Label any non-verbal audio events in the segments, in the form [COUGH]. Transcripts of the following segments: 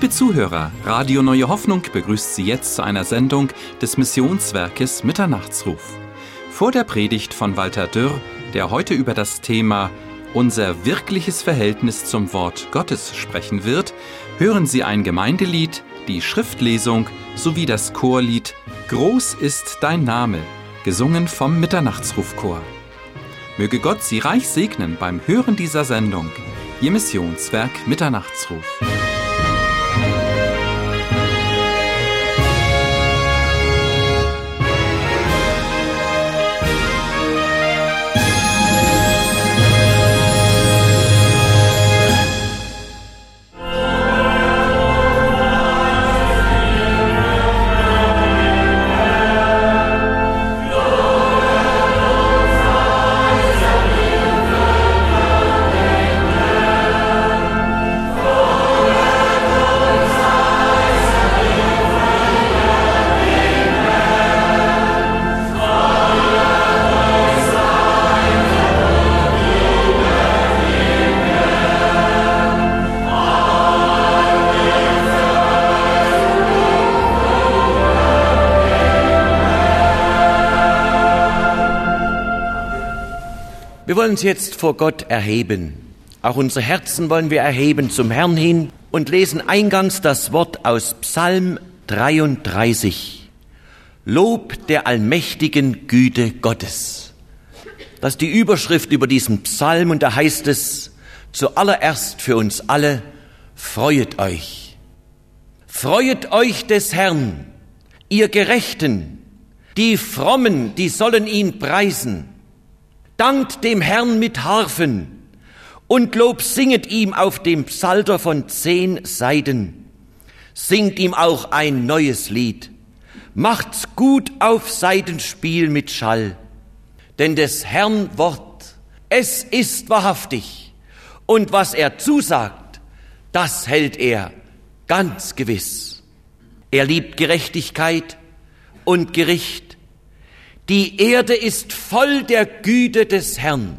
Liebe Zuhörer, Radio Neue Hoffnung begrüßt Sie jetzt zu einer Sendung des Missionswerkes Mitternachtsruf. Vor der Predigt von Walter Dürr, der heute über das Thema unser wirkliches Verhältnis zum Wort Gottes sprechen wird, hören Sie ein Gemeindelied, die Schriftlesung sowie das Chorlied Groß ist dein Name, gesungen vom Mitternachtsrufchor. Möge Gott Sie reich segnen beim Hören dieser Sendung. Ihr Missionswerk Mitternachtsruf. Wir wollen uns jetzt vor Gott erheben. Auch unsere Herzen wollen wir erheben zum Herrn hin und lesen eingangs das Wort aus Psalm 33. Lob der allmächtigen Güte Gottes. Das ist die Überschrift über diesen Psalm und da heißt es zuallererst für uns alle, freuet euch. Freuet euch des Herrn, ihr Gerechten, die Frommen, die sollen ihn preisen dankt dem Herrn mit Harfen und Lob singet ihm auf dem Psalter von zehn Seiten. Singt ihm auch ein neues Lied. Macht's gut auf Seitenspiel mit Schall. Denn des Herrn Wort, es ist wahrhaftig. Und was er zusagt, das hält er ganz gewiss. Er liebt Gerechtigkeit und Gericht die Erde ist voll der Güte des Herrn.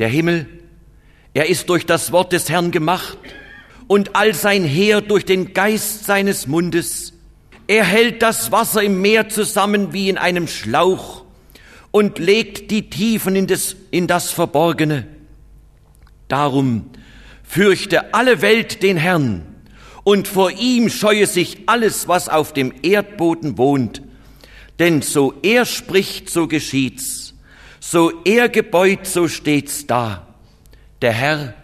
Der Himmel, er ist durch das Wort des Herrn gemacht und all sein Heer durch den Geist seines Mundes. Er hält das Wasser im Meer zusammen wie in einem Schlauch und legt die Tiefen in das, in das Verborgene. Darum fürchte alle Welt den Herrn und vor ihm scheue sich alles, was auf dem Erdboden wohnt denn so er spricht, so geschieht's. So er gebeut, so steht's da. Der Herr,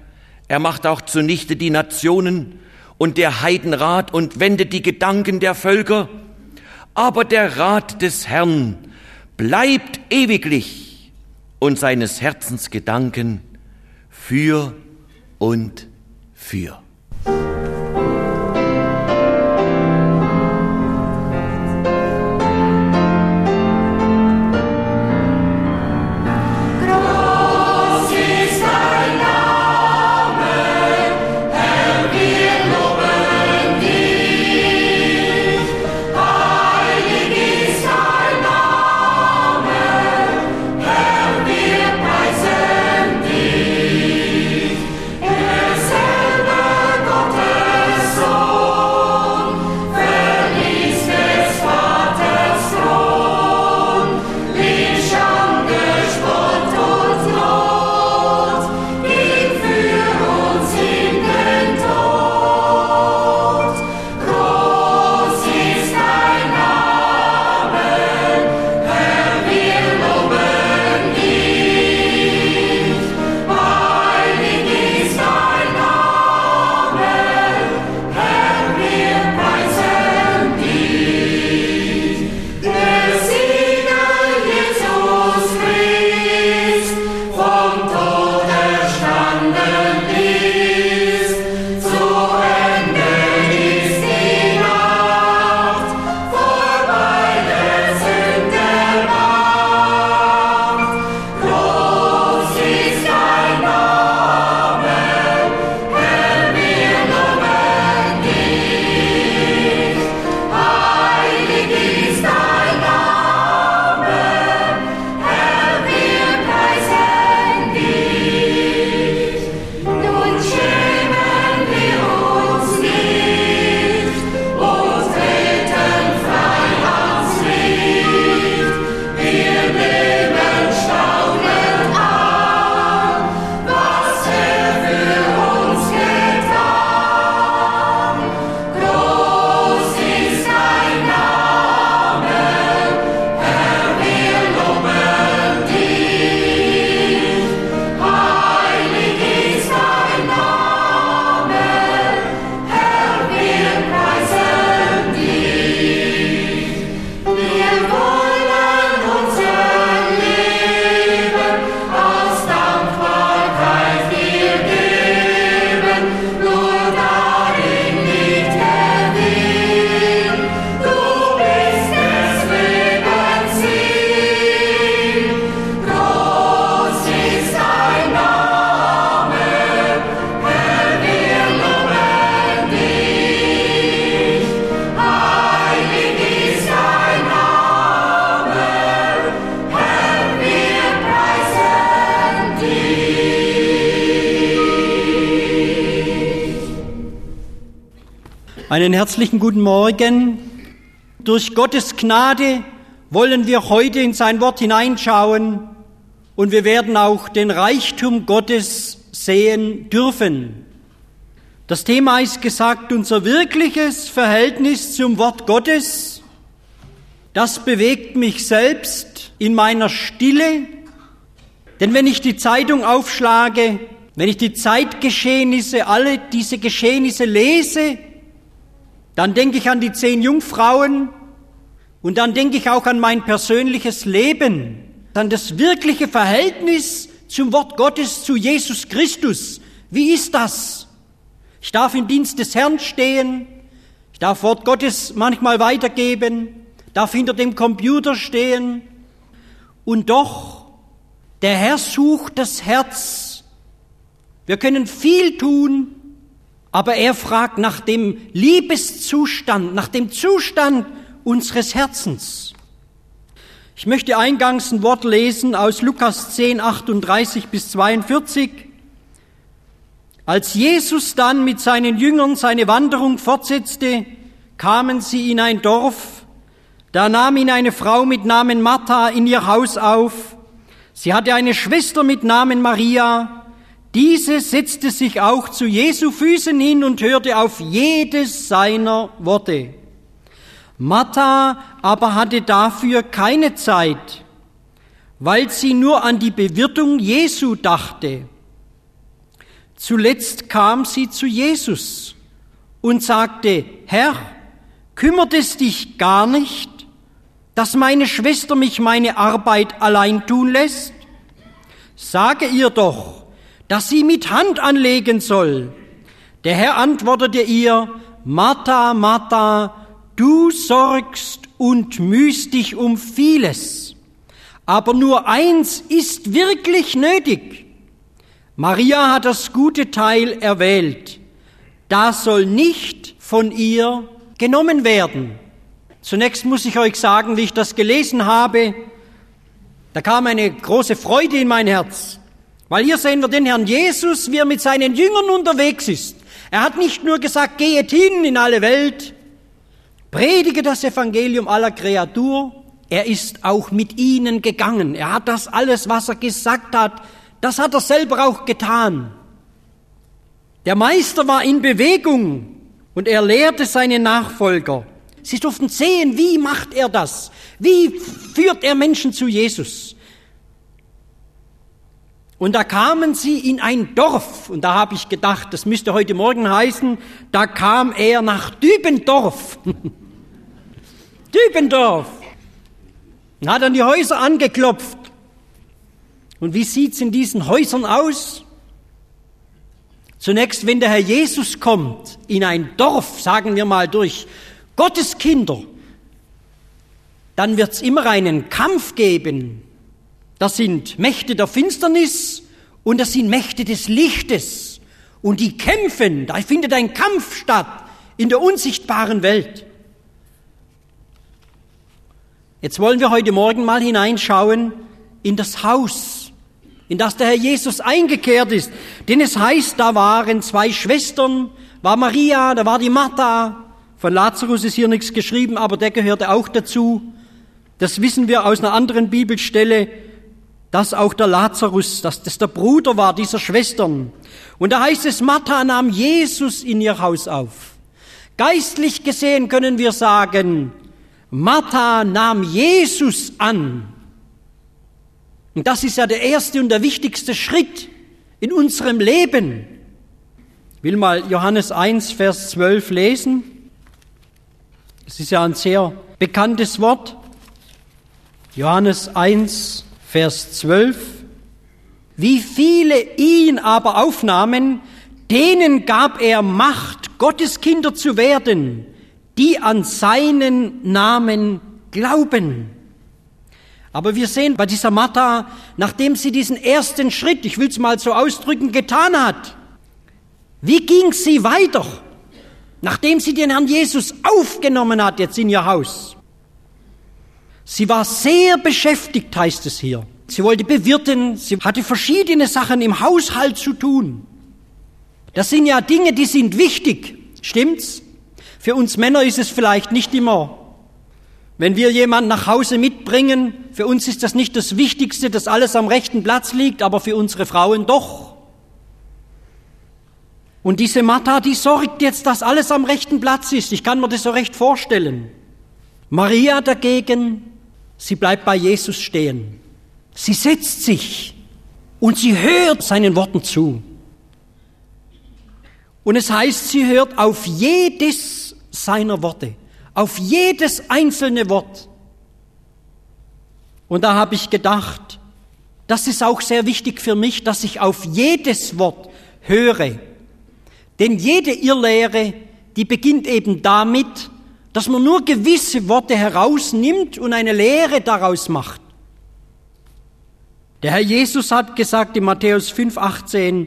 er macht auch zunichte die Nationen und der Heidenrat und wendet die Gedanken der Völker. Aber der Rat des Herrn bleibt ewiglich und seines Herzens Gedanken für und für. Einen herzlichen guten Morgen. Durch Gottes Gnade wollen wir heute in sein Wort hineinschauen und wir werden auch den Reichtum Gottes sehen dürfen. Das Thema ist gesagt, unser wirkliches Verhältnis zum Wort Gottes. Das bewegt mich selbst in meiner Stille. Denn wenn ich die Zeitung aufschlage, wenn ich die Zeitgeschehnisse, alle diese Geschehnisse lese, dann denke ich an die zehn Jungfrauen und dann denke ich auch an mein persönliches Leben, an das wirkliche Verhältnis zum Wort Gottes, zu Jesus Christus. Wie ist das? Ich darf im Dienst des Herrn stehen, ich darf Wort Gottes manchmal weitergeben, darf hinter dem Computer stehen und doch, der Herr sucht das Herz. Wir können viel tun, aber er fragt nach dem Liebeszustand, nach dem Zustand unseres Herzens. Ich möchte eingangs ein Wort lesen aus Lukas 10, 38 bis 42. Als Jesus dann mit seinen Jüngern seine Wanderung fortsetzte, kamen sie in ein Dorf. Da nahm ihn eine Frau mit Namen Martha in ihr Haus auf. Sie hatte eine Schwester mit Namen Maria, diese setzte sich auch zu Jesu Füßen hin und hörte auf jedes seiner Worte. Martha aber hatte dafür keine Zeit, weil sie nur an die Bewirtung Jesu dachte. Zuletzt kam sie zu Jesus und sagte, Herr, kümmert es dich gar nicht, dass meine Schwester mich meine Arbeit allein tun lässt? Sage ihr doch, dass sie mit Hand anlegen soll. Der Herr antwortete ihr, Martha, Martha, du sorgst und mühst dich um vieles, aber nur eins ist wirklich nötig. Maria hat das gute Teil erwählt. Das soll nicht von ihr genommen werden. Zunächst muss ich euch sagen, wie ich das gelesen habe, da kam eine große Freude in mein Herz. Weil hier sehen wir den Herrn Jesus, wie er mit seinen Jüngern unterwegs ist. Er hat nicht nur gesagt, gehet hin in alle Welt, predige das Evangelium aller Kreatur, er ist auch mit ihnen gegangen. Er hat das alles, was er gesagt hat, das hat er selber auch getan. Der Meister war in Bewegung und er lehrte seine Nachfolger. Sie durften sehen, wie macht er das? Wie führt er Menschen zu Jesus? Und da kamen sie in ein Dorf, und da habe ich gedacht, das müsste heute Morgen heißen, da kam er nach Dübendorf. [LAUGHS] Dübendorf. Und hat an die Häuser angeklopft. Und wie sieht's in diesen Häusern aus? Zunächst, wenn der Herr Jesus kommt in ein Dorf, sagen wir mal durch Gottes Kinder, dann wird's immer einen Kampf geben das sind Mächte der Finsternis und das sind Mächte des Lichtes. Und die kämpfen, da findet ein Kampf statt in der unsichtbaren Welt. Jetzt wollen wir heute Morgen mal hineinschauen in das Haus, in das der Herr Jesus eingekehrt ist. Denn es heißt, da waren zwei Schwestern, war Maria, da war die Martha. Von Lazarus ist hier nichts geschrieben, aber der gehörte auch dazu. Das wissen wir aus einer anderen Bibelstelle dass auch der Lazarus, dass das der Bruder war dieser Schwestern. Und da heißt es, Martha nahm Jesus in ihr Haus auf. Geistlich gesehen können wir sagen, Martha nahm Jesus an. Und das ist ja der erste und der wichtigste Schritt in unserem Leben. Ich will mal Johannes 1, Vers 12 lesen. Es ist ja ein sehr bekanntes Wort. Johannes 1, Vers 12. Wie viele ihn aber aufnahmen, denen gab er Macht, Gottes Kinder zu werden, die an seinen Namen glauben. Aber wir sehen bei dieser Martha, nachdem sie diesen ersten Schritt, ich will es mal so ausdrücken, getan hat, wie ging sie weiter, nachdem sie den Herrn Jesus aufgenommen hat jetzt in ihr Haus? Sie war sehr beschäftigt, heißt es hier. Sie wollte bewirten, sie hatte verschiedene Sachen im Haushalt zu tun. Das sind ja Dinge, die sind wichtig, stimmt's? Für uns Männer ist es vielleicht nicht immer. Wenn wir jemanden nach Hause mitbringen, für uns ist das nicht das Wichtigste, dass alles am rechten Platz liegt, aber für unsere Frauen doch. Und diese Martha, die sorgt jetzt, dass alles am rechten Platz ist. Ich kann mir das so recht vorstellen. Maria dagegen, sie bleibt bei Jesus stehen. Sie setzt sich und sie hört seinen Worten zu. Und es heißt, sie hört auf jedes seiner Worte, auf jedes einzelne Wort. Und da habe ich gedacht, das ist auch sehr wichtig für mich, dass ich auf jedes Wort höre. Denn jede Irrlehre, die beginnt eben damit, dass man nur gewisse Worte herausnimmt und eine Lehre daraus macht. Der Herr Jesus hat gesagt in Matthäus 5, 18,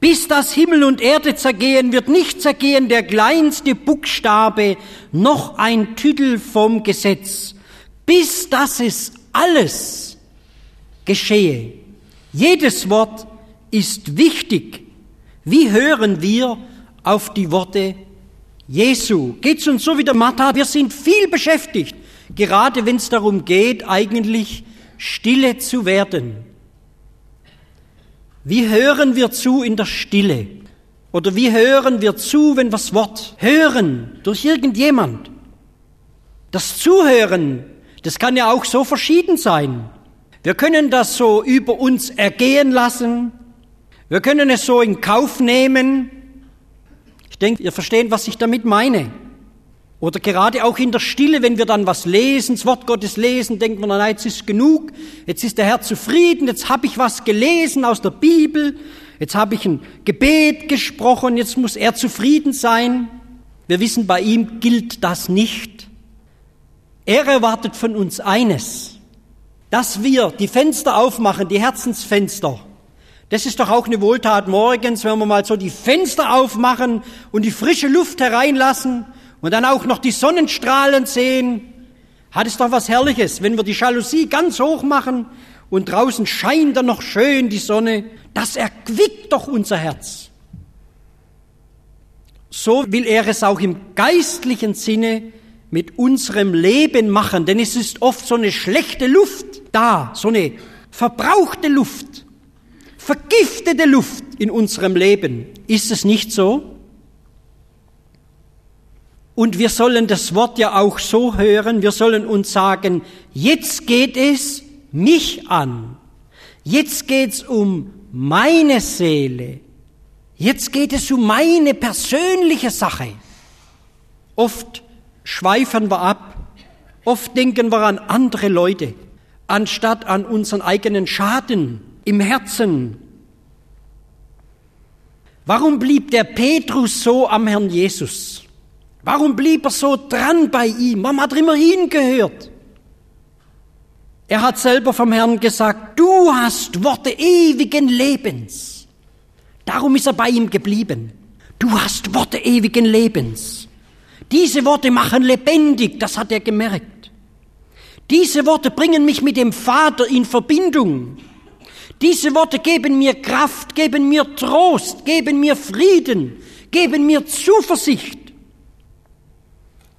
bis das Himmel und Erde zergehen, wird nicht zergehen der kleinste Buchstabe, noch ein Tüdel vom Gesetz, bis das es alles geschehe. Jedes Wort ist wichtig. Wie hören wir auf die Worte Jesu? Geht's uns so wie der Martha? Wir sind viel beschäftigt, gerade wenn es darum geht, eigentlich stille zu werden. Wie hören wir zu in der Stille? Oder wie hören wir zu, wenn wir das Wort hören durch irgendjemand? Das Zuhören, das kann ja auch so verschieden sein. Wir können das so über uns ergehen lassen. Wir können es so in Kauf nehmen. Ich denke, ihr versteht, was ich damit meine. Oder gerade auch in der Stille, wenn wir dann was lesen, das Wort Gottes lesen, denkt man, na, jetzt ist genug, jetzt ist der Herr zufrieden, jetzt habe ich was gelesen aus der Bibel, jetzt habe ich ein Gebet gesprochen, jetzt muss er zufrieden sein. Wir wissen, bei ihm gilt das nicht. Er erwartet von uns eines, dass wir die Fenster aufmachen, die Herzensfenster. Das ist doch auch eine Wohltat morgens, wenn wir mal so die Fenster aufmachen und die frische Luft hereinlassen und dann auch noch die Sonnenstrahlen sehen, hat es doch was Herrliches, wenn wir die Jalousie ganz hoch machen und draußen scheint dann noch schön die Sonne, das erquickt doch unser Herz. So will er es auch im geistlichen Sinne mit unserem Leben machen, denn es ist oft so eine schlechte Luft da, so eine verbrauchte Luft, vergiftete Luft in unserem Leben. Ist es nicht so? Und wir sollen das Wort ja auch so hören, wir sollen uns sagen, jetzt geht es mich an. Jetzt geht es um meine Seele. Jetzt geht es um meine persönliche Sache. Oft schweifen wir ab, oft denken wir an andere Leute, anstatt an unseren eigenen Schaden im Herzen. Warum blieb der Petrus so am Herrn Jesus? Warum blieb er so dran bei ihm? Warum hat er immer hingehört? Er hat selber vom Herrn gesagt, du hast Worte ewigen Lebens. Darum ist er bei ihm geblieben. Du hast Worte ewigen Lebens. Diese Worte machen lebendig, das hat er gemerkt. Diese Worte bringen mich mit dem Vater in Verbindung. Diese Worte geben mir Kraft, geben mir Trost, geben mir Frieden, geben mir Zuversicht.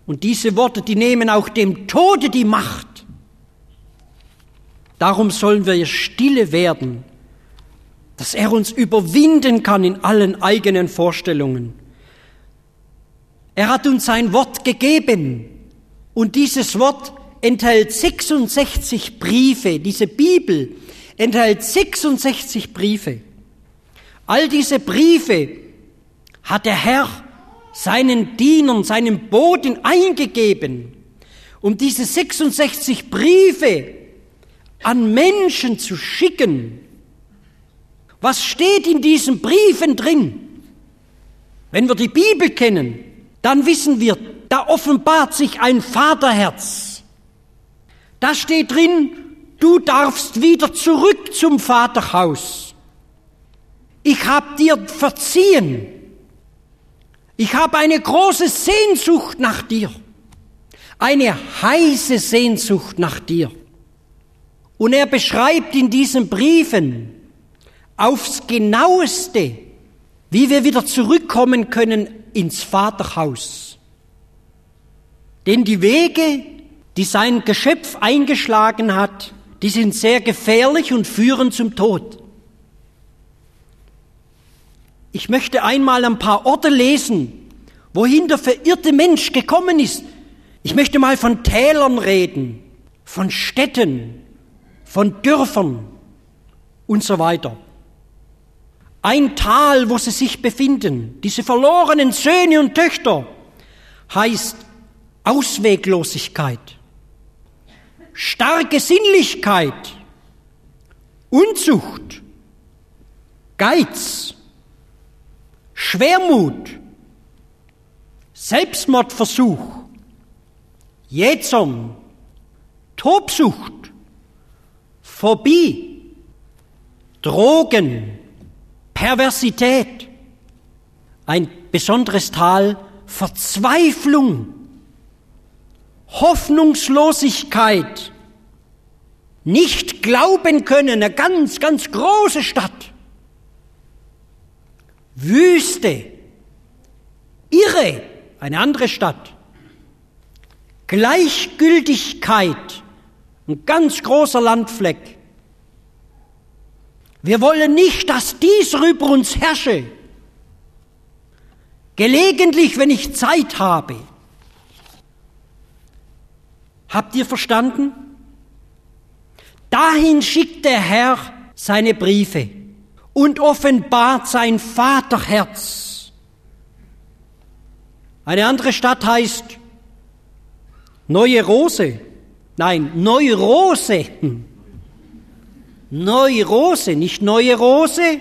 Und diese Worte, die nehmen auch dem Tode die Macht. Darum sollen wir stille werden, dass er uns überwinden kann in allen eigenen Vorstellungen. Er hat uns sein Wort gegeben und dieses Wort enthält 66 Briefe, diese Bibel enthält 66 Briefe. All diese Briefe hat der Herr seinen Dienern, seinen Boten eingegeben. Und diese 66 Briefe an Menschen zu schicken. Was steht in diesen Briefen drin? Wenn wir die Bibel kennen, dann wissen wir, da offenbart sich ein Vaterherz. Da steht drin, du darfst wieder zurück zum Vaterhaus. Ich habe dir verziehen. Ich habe eine große Sehnsucht nach dir. Eine heiße Sehnsucht nach dir. Und er beschreibt in diesen Briefen aufs genaueste, wie wir wieder zurückkommen können ins Vaterhaus. Denn die Wege, die sein Geschöpf eingeschlagen hat, die sind sehr gefährlich und führen zum Tod. Ich möchte einmal ein paar Orte lesen, wohin der verirrte Mensch gekommen ist. Ich möchte mal von Tälern reden, von Städten, von Dörfern und so weiter. Ein Tal, wo sie sich befinden, diese verlorenen Söhne und Töchter, heißt Ausweglosigkeit, starke Sinnlichkeit, Unzucht, Geiz, Schwermut, Selbstmordversuch, Jähzorn, Tobsucht, Phobie, Drogen, Perversität, ein besonderes Tal Verzweiflung, Hoffnungslosigkeit, nicht glauben können, eine ganz, ganz große Stadt, Wüste, Irre, eine andere Stadt, Gleichgültigkeit, ein ganz großer Landfleck. Wir wollen nicht, dass dies über uns herrsche. Gelegentlich, wenn ich Zeit habe. Habt ihr verstanden? Dahin schickt der Herr seine Briefe und offenbart sein Vaterherz. Eine andere Stadt heißt Neue Rose. Nein, Neurose. Neurose, nicht neue Rose.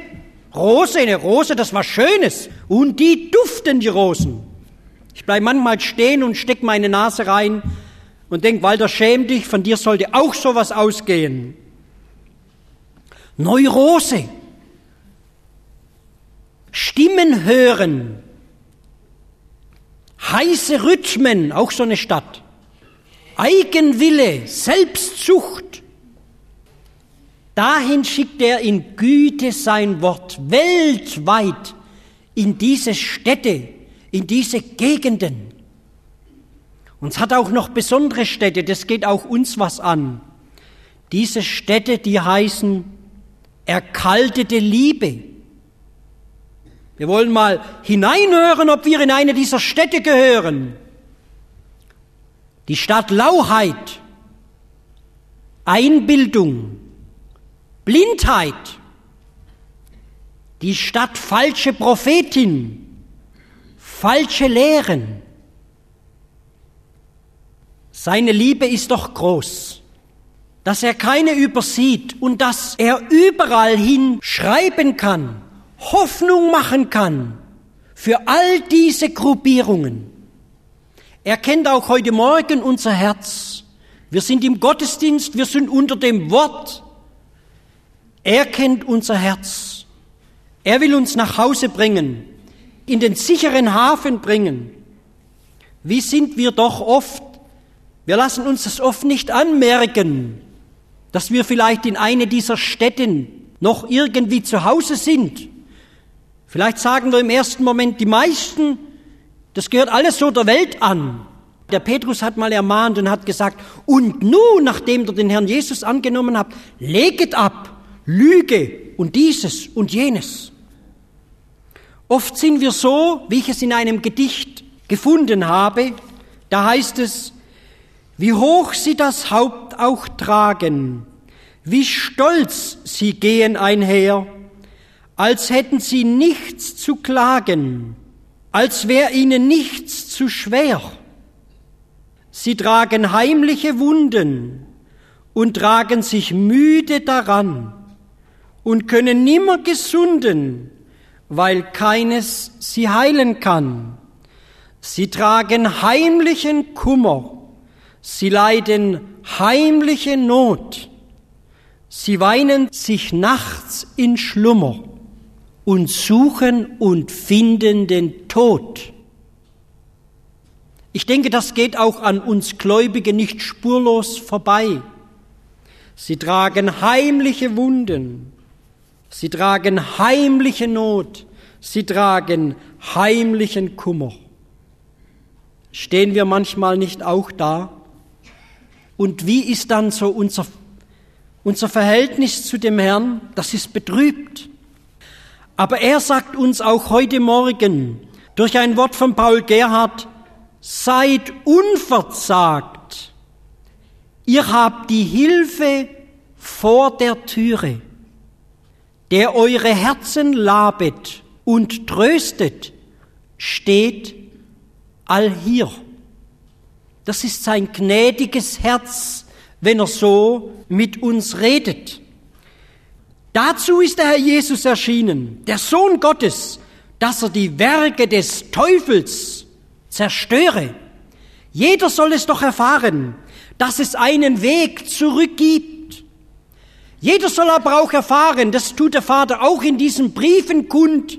Rose, eine Rose, das war Schönes. Und die duften, die Rosen. Ich bleibe manchmal stehen und steck meine Nase rein und denk, Walter, schäm dich, von dir sollte auch sowas ausgehen. Neurose. Stimmen hören. Heiße Rhythmen, auch so eine Stadt. Eigenwille, Selbstsucht. Dahin schickt er in Güte sein Wort weltweit in diese Städte, in diese Gegenden. Und es hat auch noch besondere Städte, das geht auch uns was an. Diese Städte, die heißen erkaltete Liebe. Wir wollen mal hineinhören, ob wir in eine dieser Städte gehören. Die Stadt Lauheit, Einbildung, Blindheit, die Stadt falsche Prophetin, falsche Lehren. Seine Liebe ist doch groß, dass er keine übersieht und dass er überall hin schreiben kann, Hoffnung machen kann für all diese Gruppierungen. Er kennt auch heute Morgen unser Herz. Wir sind im Gottesdienst, wir sind unter dem Wort. Er kennt unser Herz. Er will uns nach Hause bringen, in den sicheren Hafen bringen. Wie sind wir doch oft, wir lassen uns das oft nicht anmerken, dass wir vielleicht in eine dieser Städten noch irgendwie zu Hause sind. Vielleicht sagen wir im ersten Moment, die meisten das gehört alles so der Welt an. Der Petrus hat mal ermahnt und hat gesagt, und nun, nachdem ihr den Herrn Jesus angenommen habt, leget ab Lüge und dieses und jenes. Oft sind wir so, wie ich es in einem Gedicht gefunden habe, da heißt es, wie hoch sie das Haupt auch tragen, wie stolz sie gehen einher, als hätten sie nichts zu klagen als wäre ihnen nichts zu schwer. Sie tragen heimliche Wunden und tragen sich müde daran und können nimmer gesunden, weil keines sie heilen kann. Sie tragen heimlichen Kummer, sie leiden heimliche Not, sie weinen sich nachts in Schlummer und suchen und finden den Tod. Ich denke, das geht auch an uns Gläubige nicht spurlos vorbei. Sie tragen heimliche Wunden, sie tragen heimliche Not, sie tragen heimlichen Kummer. Stehen wir manchmal nicht auch da? Und wie ist dann so unser, unser Verhältnis zu dem Herrn? Das ist betrübt. Aber er sagt uns auch heute Morgen durch ein Wort von Paul Gerhard, seid unverzagt. Ihr habt die Hilfe vor der Türe, der eure Herzen labet und tröstet, steht all hier. Das ist sein gnädiges Herz, wenn er so mit uns redet. Dazu ist der Herr Jesus erschienen, der Sohn Gottes, dass er die Werke des Teufels zerstöre. Jeder soll es doch erfahren, dass es einen Weg zurück gibt. Jeder soll aber auch erfahren, das tut der Vater auch in diesen Briefen kund,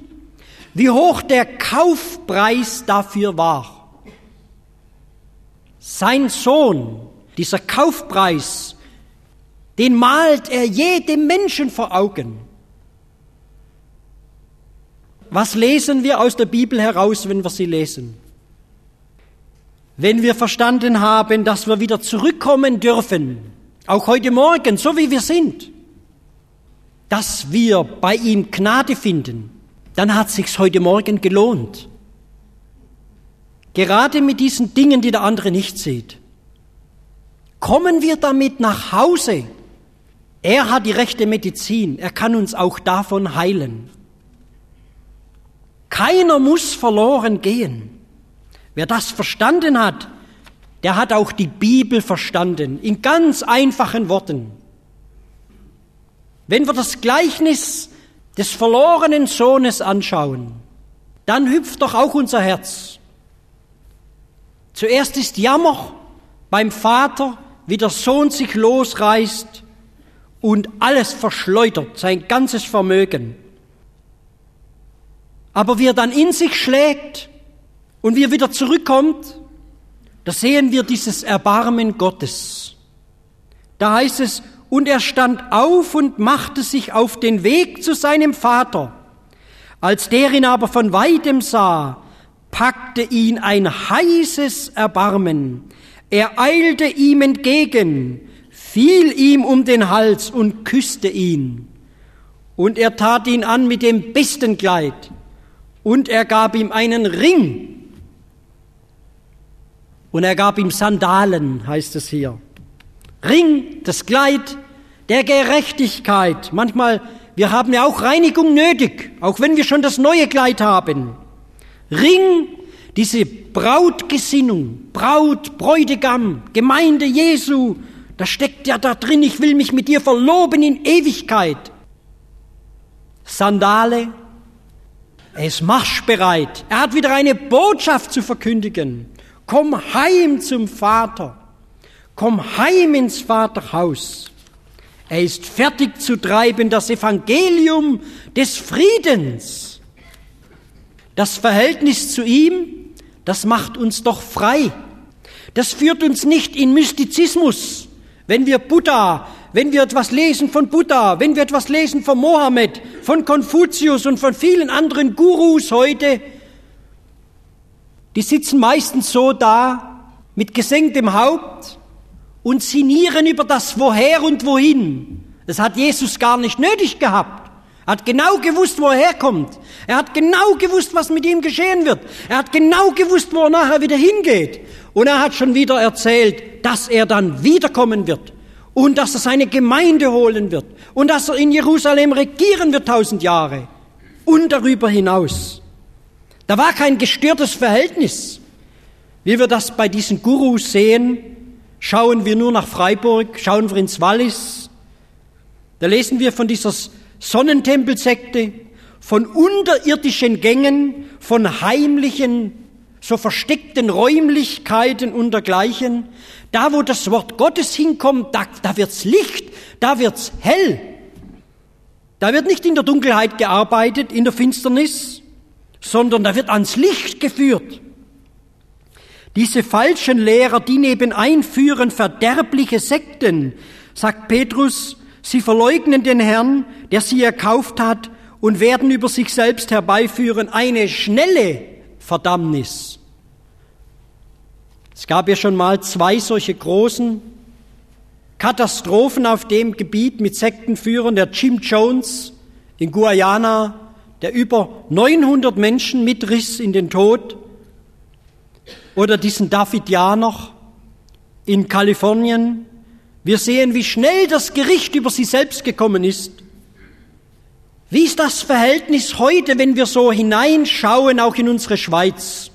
wie hoch der Kaufpreis dafür war. Sein Sohn, dieser Kaufpreis, den malt er jedem Menschen vor Augen. Was lesen wir aus der Bibel heraus, wenn wir sie lesen? Wenn wir verstanden haben, dass wir wieder zurückkommen dürfen, auch heute Morgen, so wie wir sind, dass wir bei ihm Gnade finden, dann hat sich's heute Morgen gelohnt. Gerade mit diesen Dingen, die der andere nicht sieht. Kommen wir damit nach Hause. Er hat die rechte Medizin. Er kann uns auch davon heilen. Keiner muss verloren gehen. Wer das verstanden hat, der hat auch die Bibel verstanden, in ganz einfachen Worten. Wenn wir das Gleichnis des verlorenen Sohnes anschauen, dann hüpft doch auch unser Herz. Zuerst ist Jammer beim Vater, wie der Sohn sich losreißt und alles verschleudert, sein ganzes Vermögen. Aber wie er dann in sich schlägt und wie er wieder zurückkommt, da sehen wir dieses Erbarmen Gottes. Da heißt es, und er stand auf und machte sich auf den Weg zu seinem Vater. Als der ihn aber von weitem sah, packte ihn ein heißes Erbarmen. Er eilte ihm entgegen, fiel ihm um den Hals und küsste ihn. Und er tat ihn an mit dem besten Kleid, und er gab ihm einen Ring. Und er gab ihm Sandalen, heißt es hier. Ring, das Kleid der Gerechtigkeit. Manchmal, wir haben ja auch Reinigung nötig, auch wenn wir schon das neue Kleid haben. Ring, diese Brautgesinnung, Braut, Bräutigam, Gemeinde Jesu, da steckt ja da drin, ich will mich mit dir verloben in Ewigkeit. Sandale, er ist marschbereit, er hat wieder eine Botschaft zu verkündigen. Komm heim zum Vater, komm heim ins Vaterhaus. Er ist fertig zu treiben das Evangelium des Friedens. Das Verhältnis zu ihm, das macht uns doch frei. Das führt uns nicht in Mystizismus. Wenn wir Buddha, wenn wir etwas lesen von Buddha, wenn wir etwas lesen von Mohammed, von Konfuzius und von vielen anderen Gurus heute, die sitzen meistens so da mit gesenktem Haupt und sinnieren über das Woher und Wohin. Das hat Jesus gar nicht nötig gehabt. Er hat genau gewusst, wo er herkommt. Er hat genau gewusst, was mit ihm geschehen wird. Er hat genau gewusst, wo er nachher wieder hingeht. Und er hat schon wieder erzählt, dass er dann wiederkommen wird. Und dass er seine Gemeinde holen wird. Und dass er in Jerusalem regieren wird tausend Jahre. Und darüber hinaus. Da war kein gestörtes Verhältnis. Wie wir das bei diesen Gurus sehen, Schauen wir nur nach Freiburg, schauen wir ins Wallis, da lesen wir von dieser Sonnentempelsekte, von unterirdischen Gängen, von heimlichen, so versteckten Räumlichkeiten und dergleichen. Da, wo das Wort Gottes hinkommt, da, da wird's Licht, da wird's hell. Da wird nicht in der Dunkelheit gearbeitet, in der Finsternis, sondern da wird ans Licht geführt. Diese falschen Lehrer, die nebenein führen verderbliche Sekten, sagt Petrus, sie verleugnen den Herrn, der sie erkauft hat, und werden über sich selbst herbeiführen eine schnelle Verdammnis. Es gab ja schon mal zwei solche großen Katastrophen auf dem Gebiet mit Sektenführern, der Jim Jones in Guyana, der über 900 Menschen mitriss in den Tod, oder diesen David Janoch in Kalifornien. Wir sehen, wie schnell das Gericht über sie selbst gekommen ist. Wie ist das Verhältnis heute, wenn wir so hineinschauen, auch in unsere Schweiz?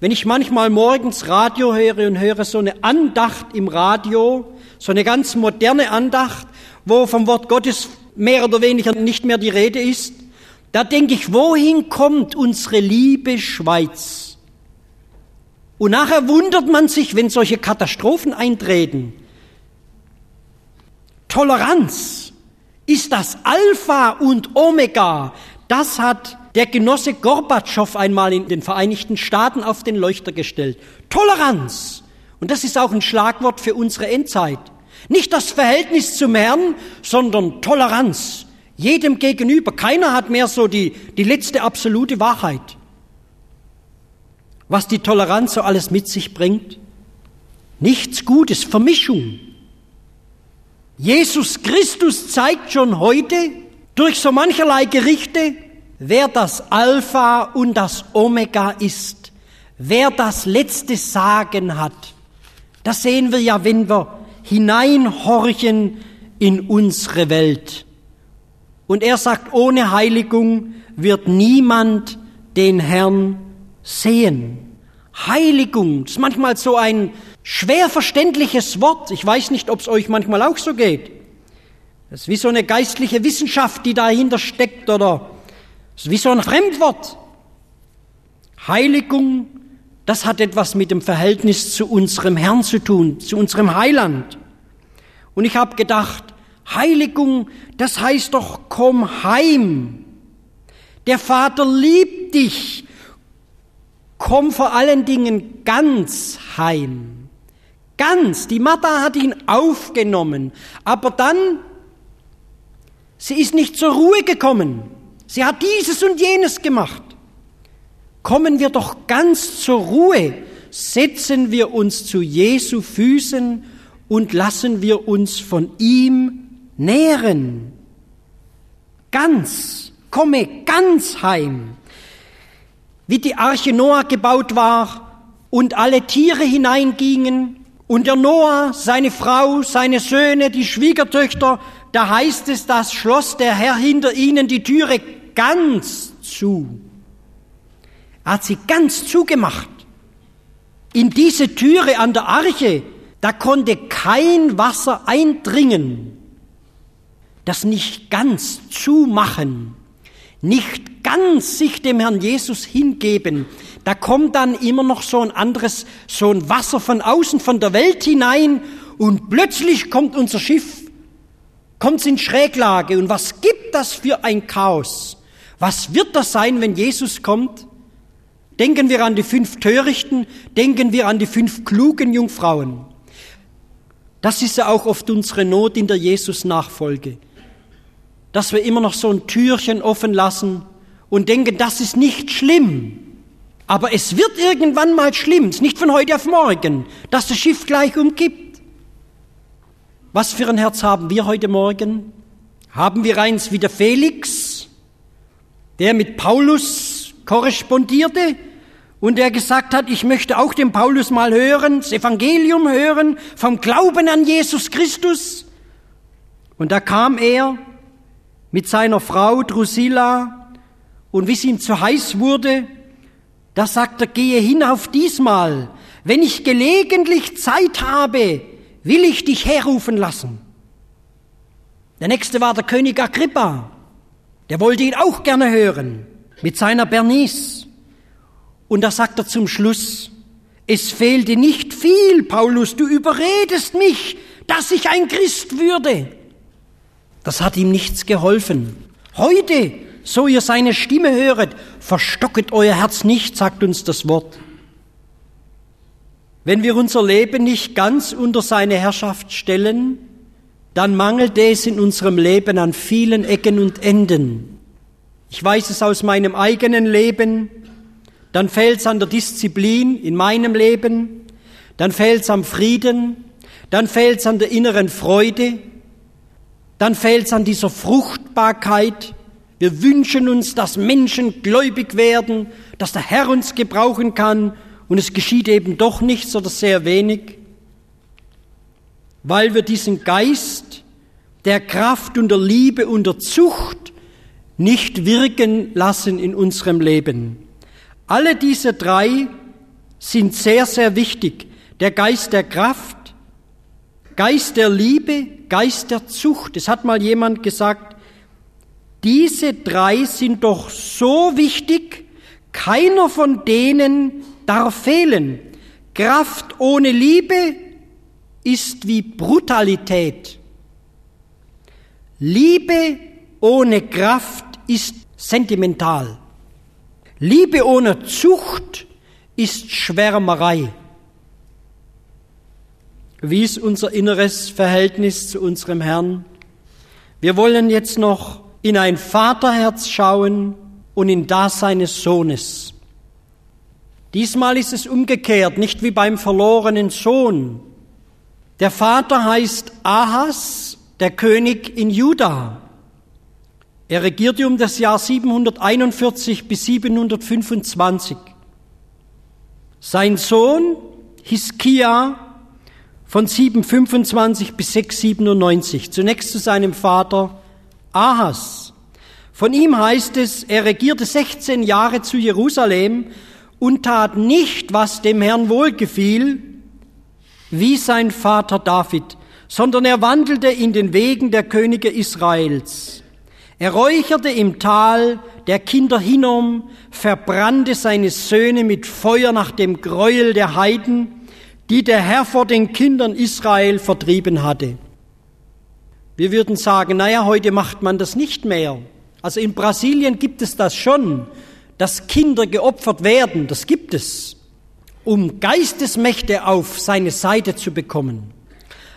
Wenn ich manchmal morgens Radio höre und höre so eine Andacht im Radio, so eine ganz moderne Andacht, wo vom Wort Gottes mehr oder weniger nicht mehr die Rede ist, da denke ich, wohin kommt unsere liebe Schweiz? Und nachher wundert man sich, wenn solche Katastrophen eintreten. Toleranz ist das Alpha und Omega. Das hat der Genosse Gorbatschow einmal in den Vereinigten Staaten auf den Leuchter gestellt. Toleranz. Und das ist auch ein Schlagwort für unsere Endzeit. Nicht das Verhältnis zum Herrn, sondern Toleranz. Jedem gegenüber. Keiner hat mehr so die, die letzte absolute Wahrheit. Was die Toleranz so alles mit sich bringt? Nichts Gutes, Vermischung. Jesus Christus zeigt schon heute durch so mancherlei Gerichte, wer das Alpha und das Omega ist, wer das letzte Sagen hat. Das sehen wir ja, wenn wir hineinhorchen in unsere Welt. Und er sagt, ohne Heiligung wird niemand den Herrn sehen. Heiligung, das ist manchmal so ein schwer verständliches Wort. Ich weiß nicht, ob es euch manchmal auch so geht. Das ist wie so eine geistliche Wissenschaft, die dahinter steckt oder das ist wie so ein Fremdwort. Heiligung, das hat etwas mit dem Verhältnis zu unserem Herrn zu tun, zu unserem Heiland. Und ich habe gedacht, Heiligung, das heißt doch, komm heim. Der Vater liebt dich. Komm vor allen Dingen ganz heim. Ganz. Die Martha hat ihn aufgenommen. Aber dann, sie ist nicht zur Ruhe gekommen. Sie hat dieses und jenes gemacht. Kommen wir doch ganz zur Ruhe, setzen wir uns zu Jesu Füßen und lassen wir uns von ihm nähren. Ganz, komme ganz heim. Wie die Arche Noah gebaut war und alle Tiere hineingingen und der Noah, seine Frau, seine Söhne, die Schwiegertöchter, da heißt es, das schloss der Herr hinter ihnen die Türe ganz zu. Er hat sie ganz zugemacht. In diese Türe an der Arche, da konnte kein Wasser eindringen. Das nicht ganz zumachen, nicht ganz sich dem Herrn Jesus hingeben, da kommt dann immer noch so ein anderes, so ein Wasser von außen, von der Welt hinein und plötzlich kommt unser Schiff, kommt in Schräglage und was gibt das für ein Chaos? Was wird das sein, wenn Jesus kommt? Denken wir an die fünf Törichten, denken wir an die fünf klugen Jungfrauen. Das ist ja auch oft unsere Not in der Jesus-Nachfolge, dass wir immer noch so ein Türchen offen lassen und denken, das ist nicht schlimm. Aber es wird irgendwann mal schlimm, es ist nicht von heute auf morgen, dass das Schiff gleich umkippt. Was für ein Herz haben wir heute Morgen? Haben wir eins wie der Felix, der mit Paulus korrespondierte und der gesagt hat, ich möchte auch den Paulus mal hören, das Evangelium hören vom Glauben an Jesus Christus. Und da kam er mit seiner Frau Drusilla und wie es ihm zu heiß wurde, da sagt er, gehe hin auf diesmal. Wenn ich gelegentlich Zeit habe, will ich dich herrufen lassen. Der nächste war der König Agrippa. Der wollte ihn auch gerne hören mit seiner Bernice. Und da sagt er zum Schluss, es fehlte nicht viel, Paulus, du überredest mich, dass ich ein Christ würde. Das hat ihm nichts geholfen. Heute, so ihr seine Stimme höret, verstocket euer Herz nicht, sagt uns das Wort. Wenn wir unser Leben nicht ganz unter seine Herrschaft stellen, dann mangelt es in unserem Leben an vielen Ecken und Enden. Ich weiß es aus meinem eigenen Leben, dann fehlt es an der Disziplin in meinem Leben, dann fehlt es am Frieden, dann fehlt es an der inneren Freude, dann fehlt es an dieser Fruchtbarkeit. Wir wünschen uns, dass Menschen gläubig werden, dass der Herr uns gebrauchen kann und es geschieht eben doch nichts oder sehr wenig, weil wir diesen Geist der Kraft und der Liebe und der Zucht nicht wirken lassen in unserem Leben. Alle diese drei sind sehr, sehr wichtig. Der Geist der Kraft, Geist der Liebe, Geist der Zucht. Es hat mal jemand gesagt, diese drei sind doch so wichtig, keiner von denen darf fehlen. Kraft ohne Liebe ist wie Brutalität. Liebe ohne Kraft ist sentimental. Liebe ohne Zucht ist Schwärmerei. Wie ist unser inneres Verhältnis zu unserem Herrn? Wir wollen jetzt noch in ein Vaterherz schauen und in das seines Sohnes. Diesmal ist es umgekehrt, nicht wie beim verlorenen Sohn. Der Vater heißt Ahas, der König in Juda. Er regierte um das Jahr 741 bis 725. Sein Sohn Hiskia von 725 bis 697. Zunächst zu seinem Vater Ahas. Von ihm heißt es, er regierte 16 Jahre zu Jerusalem und tat nicht, was dem Herrn wohlgefiel, wie sein Vater David, sondern er wandelte in den Wegen der Könige Israels. Er räucherte im Tal der Kinder Hinnom, verbrannte seine Söhne mit Feuer nach dem Gräuel der Heiden, die der Herr vor den Kindern Israel vertrieben hatte. Wir würden sagen, naja, heute macht man das nicht mehr. Also in Brasilien gibt es das schon, dass Kinder geopfert werden, das gibt es, um Geistesmächte auf seine Seite zu bekommen.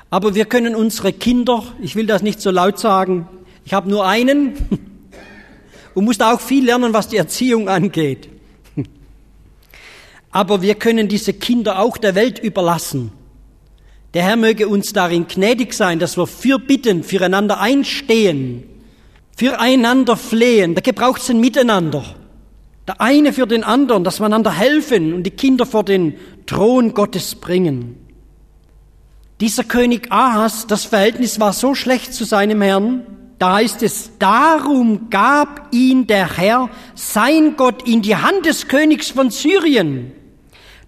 Aber wir können unsere Kinder, ich will das nicht so laut sagen, ich habe nur einen [LAUGHS] und musste auch viel lernen, was die Erziehung angeht. Aber wir können diese Kinder auch der Welt überlassen. Der Herr möge uns darin gnädig sein, dass wir fürbitten, füreinander einstehen, füreinander flehen. Da gebraucht es ein Miteinander. Der eine für den anderen, dass wir einander helfen und die Kinder vor den Thron Gottes bringen. Dieser König Ahas, das Verhältnis war so schlecht zu seinem Herrn, da heißt es, darum gab ihn der Herr, sein Gott, in die Hand des Königs von Syrien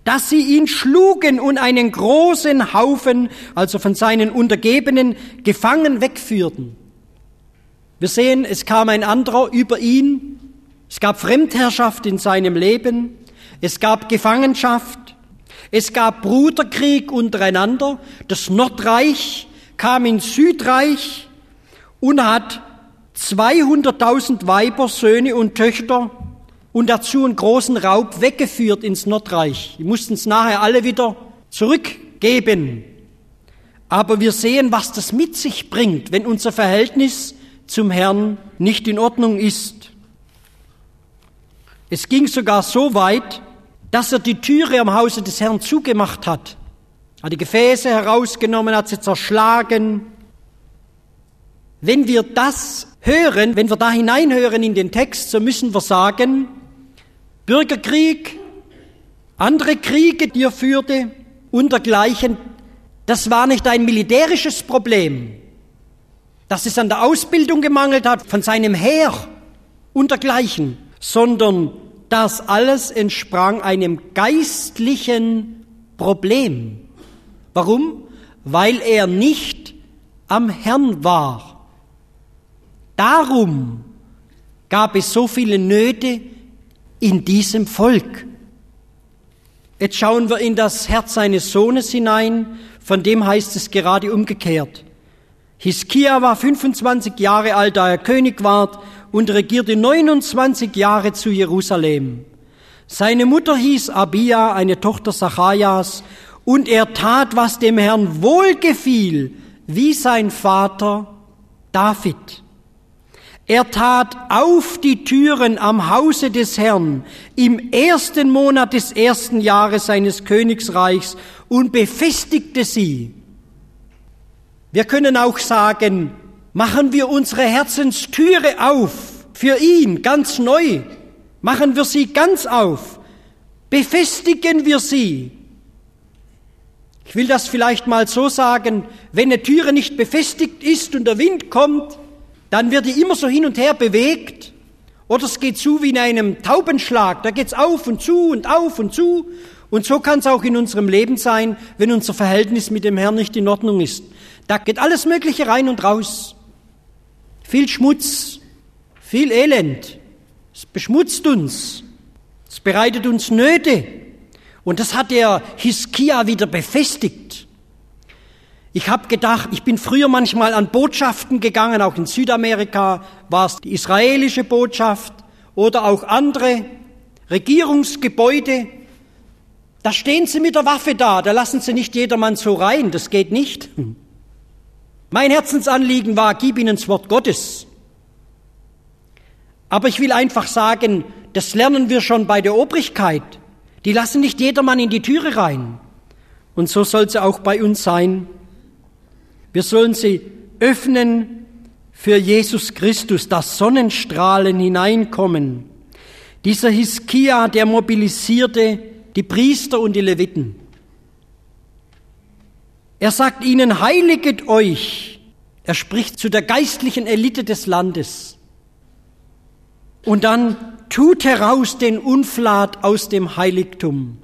dass sie ihn schlugen und einen großen Haufen, also von seinen Untergebenen, gefangen wegführten. Wir sehen, es kam ein anderer über ihn, es gab Fremdherrschaft in seinem Leben, es gab Gefangenschaft, es gab Bruderkrieg untereinander, das Nordreich kam ins Südreich und hat 200.000 Weiber, Söhne und Töchter und dazu einen großen Raub weggeführt ins Nordreich. Die mussten es nachher alle wieder zurückgeben. Aber wir sehen, was das mit sich bringt, wenn unser Verhältnis zum Herrn nicht in Ordnung ist. Es ging sogar so weit, dass er die Türe am Hause des Herrn zugemacht hat, hat die Gefäße herausgenommen, hat sie zerschlagen. Wenn wir das hören, wenn wir da hineinhören in den Text, so müssen wir sagen, Bürgerkrieg, andere Kriege, die er führte und dergleichen, das war nicht ein militärisches Problem, dass es an der Ausbildung gemangelt hat von seinem Heer und dergleichen, sondern das alles entsprang einem geistlichen Problem. Warum? weil er nicht am Herrn war. Darum gab es so viele Nöte in diesem Volk. Jetzt schauen wir in das Herz seines Sohnes hinein, von dem heißt es gerade umgekehrt. Hiskia war 25 Jahre alt, da er König ward und regierte 29 Jahre zu Jerusalem. Seine Mutter hieß Abia, eine Tochter Zacharias, und er tat, was dem Herrn wohlgefiel, wie sein Vater David. Er tat auf die Türen am Hause des Herrn im ersten Monat des ersten Jahres seines Königsreichs und befestigte sie. Wir können auch sagen, machen wir unsere Herzenstüre auf für ihn ganz neu, machen wir sie ganz auf, befestigen wir sie. Ich will das vielleicht mal so sagen, wenn eine Türe nicht befestigt ist und der Wind kommt, dann wird die immer so hin und her bewegt. Oder es geht zu wie in einem Taubenschlag, da geht's auf und zu und auf und zu. Und so kann es auch in unserem Leben sein, wenn unser Verhältnis mit dem Herrn nicht in Ordnung ist. Da geht alles Mögliche rein und raus. Viel Schmutz, viel Elend. Es beschmutzt uns. Es bereitet uns Nöte. Und das hat der Hiskia wieder befestigt. Ich habe gedacht, ich bin früher manchmal an Botschaften gegangen, auch in Südamerika war es die israelische Botschaft oder auch andere Regierungsgebäude. Da stehen sie mit der Waffe da, da lassen sie nicht jedermann so rein, das geht nicht. Mein Herzensanliegen war, gib ihnen das Wort Gottes. Aber ich will einfach sagen, das lernen wir schon bei der Obrigkeit. Die lassen nicht jedermann in die Türe rein. Und so soll es auch bei uns sein. Wir sollen sie öffnen für Jesus Christus, dass Sonnenstrahlen hineinkommen. Dieser Hiskia, der mobilisierte die Priester und die Leviten. Er sagt ihnen, heiliget euch. Er spricht zu der geistlichen Elite des Landes. Und dann tut heraus den Unflat aus dem Heiligtum.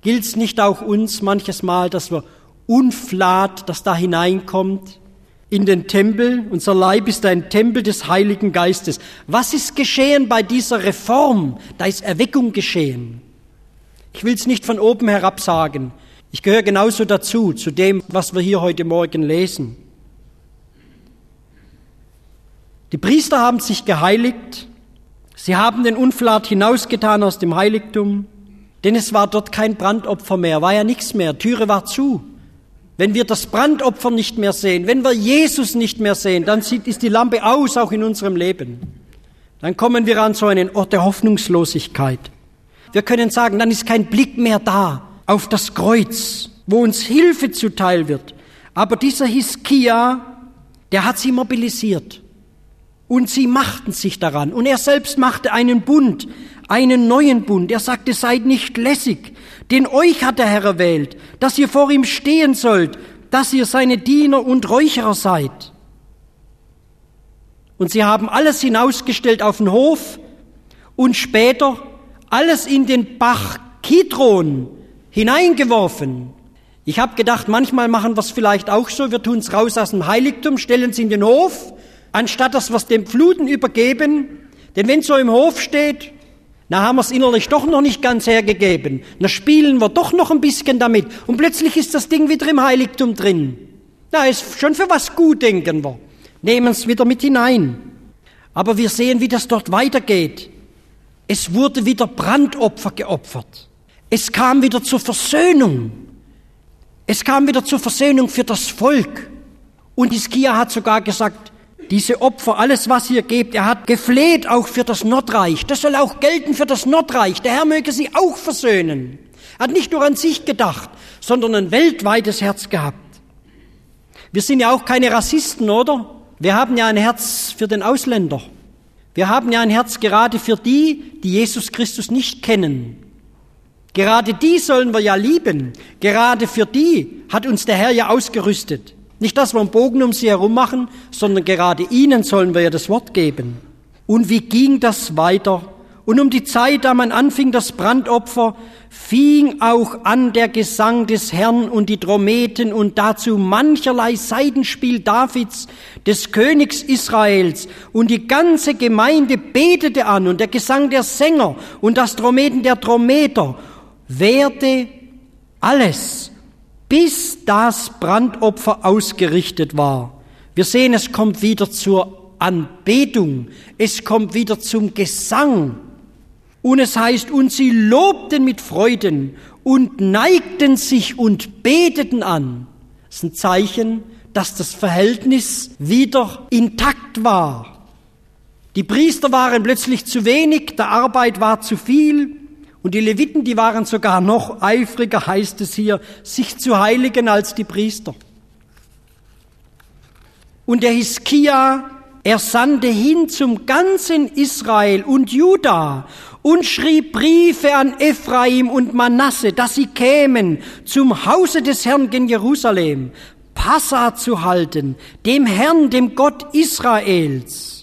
Gilt's nicht auch uns manches Mal, dass wir Unflat, das da hineinkommt, in den Tempel? Unser Leib ist ein Tempel des Heiligen Geistes. Was ist geschehen bei dieser Reform? Da ist Erweckung geschehen. Ich will's nicht von oben herab sagen. Ich gehöre genauso dazu, zu dem, was wir hier heute Morgen lesen. Die Priester haben sich geheiligt Sie haben den Unflat hinausgetan aus dem Heiligtum, denn es war dort kein Brandopfer mehr, war ja nichts mehr, Türe war zu. Wenn wir das Brandopfer nicht mehr sehen, wenn wir Jesus nicht mehr sehen, dann sieht, ist die Lampe aus, auch in unserem Leben. Dann kommen wir an so einen Ort der Hoffnungslosigkeit. Wir können sagen, dann ist kein Blick mehr da auf das Kreuz, wo uns Hilfe zuteil wird. Aber dieser Hiskia, der hat sie mobilisiert. Und sie machten sich daran. Und er selbst machte einen Bund, einen neuen Bund. Er sagte, seid nicht lässig, denn euch hat der Herr erwählt, dass ihr vor ihm stehen sollt, dass ihr seine Diener und Räucherer seid. Und sie haben alles hinausgestellt auf den Hof und später alles in den Bach Kidron hineingeworfen. Ich habe gedacht, manchmal machen wir es vielleicht auch so, wir tun es raus aus dem Heiligtum, stellen es in den Hof anstatt dass wir es dem Fluten übergeben. Denn wenn es so im Hof steht, na haben wir es innerlich doch noch nicht ganz hergegeben. Na spielen wir doch noch ein bisschen damit. Und plötzlich ist das Ding wieder im Heiligtum drin. Na, ist schon für was gut, denken wir. Nehmen es wieder mit hinein. Aber wir sehen, wie das dort weitergeht. Es wurde wieder Brandopfer geopfert. Es kam wieder zur Versöhnung. Es kam wieder zur Versöhnung für das Volk. Und Iskia hat sogar gesagt, diese Opfer, alles was ihr gebt, er hat gefleht auch für das Nordreich. Das soll auch gelten für das Nordreich. Der Herr möge sie auch versöhnen. Er hat nicht nur an sich gedacht, sondern ein weltweites Herz gehabt. Wir sind ja auch keine Rassisten, oder? Wir haben ja ein Herz für den Ausländer. Wir haben ja ein Herz gerade für die, die Jesus Christus nicht kennen. Gerade die sollen wir ja lieben. Gerade für die hat uns der Herr ja ausgerüstet. Nicht, dass wir einen Bogen um sie herum machen, sondern gerade ihnen sollen wir ja das Wort geben. Und wie ging das weiter? und um die Zeit, da man anfing das Brandopfer, fing auch an der Gesang des Herrn und die Trommeten und dazu mancherlei Seitenspiel Davids, des Königs Israels. Und die ganze Gemeinde betete an und der Gesang der Sänger und das Trommeten der Trommeter werde alles, bis das Brandopfer ausgerichtet war. Wir sehen, es kommt wieder zur Anbetung, es kommt wieder zum Gesang. Und es heißt, und sie lobten mit Freuden und neigten sich und beteten an. Das ist ein Zeichen, dass das Verhältnis wieder intakt war. Die Priester waren plötzlich zu wenig, der Arbeit war zu viel und die Leviten, die waren sogar noch eifriger, heißt es hier, sich zu heiligen als die Priester. Und der Hiskia, er sandte hin zum ganzen Israel und Juda und schrieb Briefe an Ephraim und Manasse, dass sie kämen zum Hause des Herrn gen Jerusalem, Passa zu halten, dem Herrn, dem Gott Israels.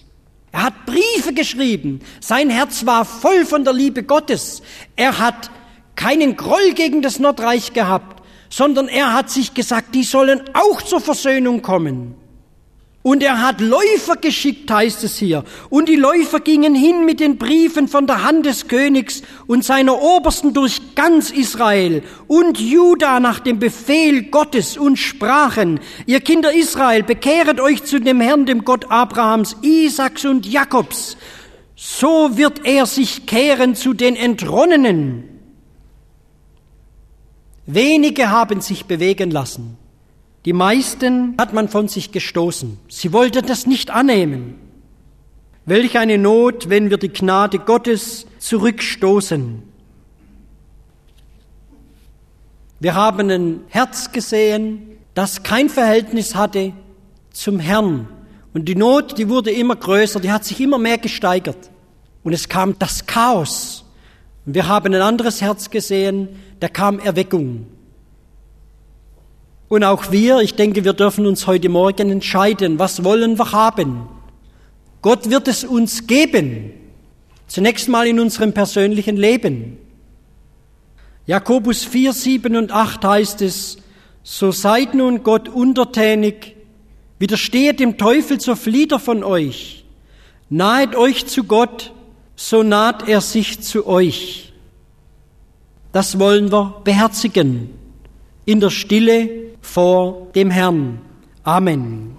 Er hat Briefe geschrieben. Sein Herz war voll von der Liebe Gottes. Er hat keinen Groll gegen das Nordreich gehabt, sondern er hat sich gesagt, die sollen auch zur Versöhnung kommen. Und er hat Läufer geschickt, heißt es hier. Und die Läufer gingen hin mit den Briefen von der Hand des Königs und seiner Obersten durch ganz Israel und Juda nach dem Befehl Gottes und sprachen, ihr Kinder Israel, bekehret euch zu dem Herrn, dem Gott Abrahams, Isaaks und Jakobs. So wird er sich kehren zu den Entronnenen. Wenige haben sich bewegen lassen. Die meisten hat man von sich gestoßen. Sie wollten das nicht annehmen. Welch eine Not, wenn wir die Gnade Gottes zurückstoßen. Wir haben ein Herz gesehen, das kein Verhältnis hatte zum Herrn. Und die Not, die wurde immer größer, die hat sich immer mehr gesteigert. Und es kam das Chaos. Und wir haben ein anderes Herz gesehen, da kam Erweckung. Und auch wir, ich denke, wir dürfen uns heute Morgen entscheiden, was wollen wir haben. Gott wird es uns geben, zunächst mal in unserem persönlichen Leben. Jakobus 4, 7 und 8 heißt es, so seid nun Gott untertänig, widersteht dem Teufel, so flieht er von euch. Nahet euch zu Gott, so naht er sich zu euch. Das wollen wir beherzigen in der Stille vor dem Herrn. Amen.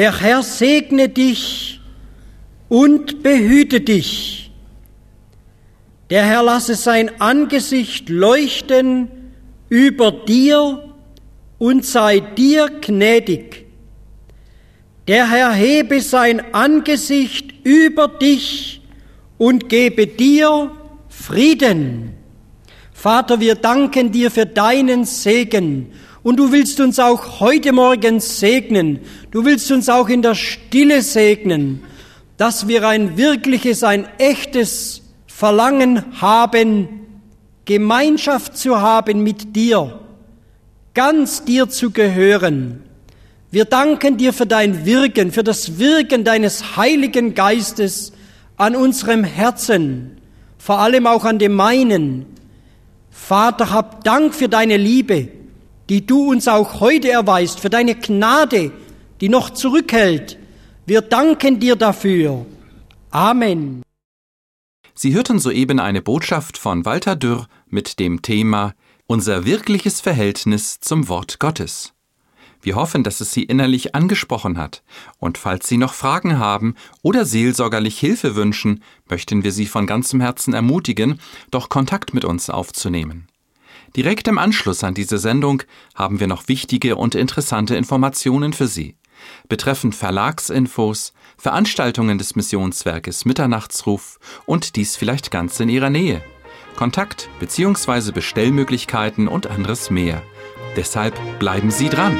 Der Herr segne dich und behüte dich. Der Herr lasse sein Angesicht leuchten über dir und sei dir gnädig. Der Herr hebe sein Angesicht über dich und gebe dir Frieden. Vater, wir danken dir für deinen Segen Und du willst uns auch heute Morgen segnen. Du willst uns auch in der Stille segnen, dass wir ein wirkliches, ein echtes Verlangen haben, Gemeinschaft zu haben mit dir, ganz dir zu gehören. Wir danken dir für dein Wirken, für das Wirken deines Heiligen Geistes an unserem Herzen, vor allem auch an dem meinen. Vater, hab Dank für deine Liebe, die du uns auch heute erweist, für deine Gnade, die noch zurückhält. Wir danken dir dafür. Amen. Sie hörten soeben eine Botschaft von Walter Dürr mit dem Thema Unser wirkliches Verhältnis zum Wort Gottes. Wir hoffen, dass es Sie innerlich angesprochen hat. Und falls Sie noch Fragen haben oder seelsorgerlich Hilfe wünschen, möchten wir Sie von ganzem Herzen ermutigen, doch Kontakt mit uns aufzunehmen. Direkt im Anschluss an diese Sendung haben wir noch wichtige und interessante Informationen für Sie. Betreffend Verlagsinfos, Veranstaltungen des Missionswerkes Mitternachtsruf und dies vielleicht ganz in Ihrer Nähe. Kontakt bzw. Bestellmöglichkeiten und anderes mehr. Deshalb bleiben Sie dran.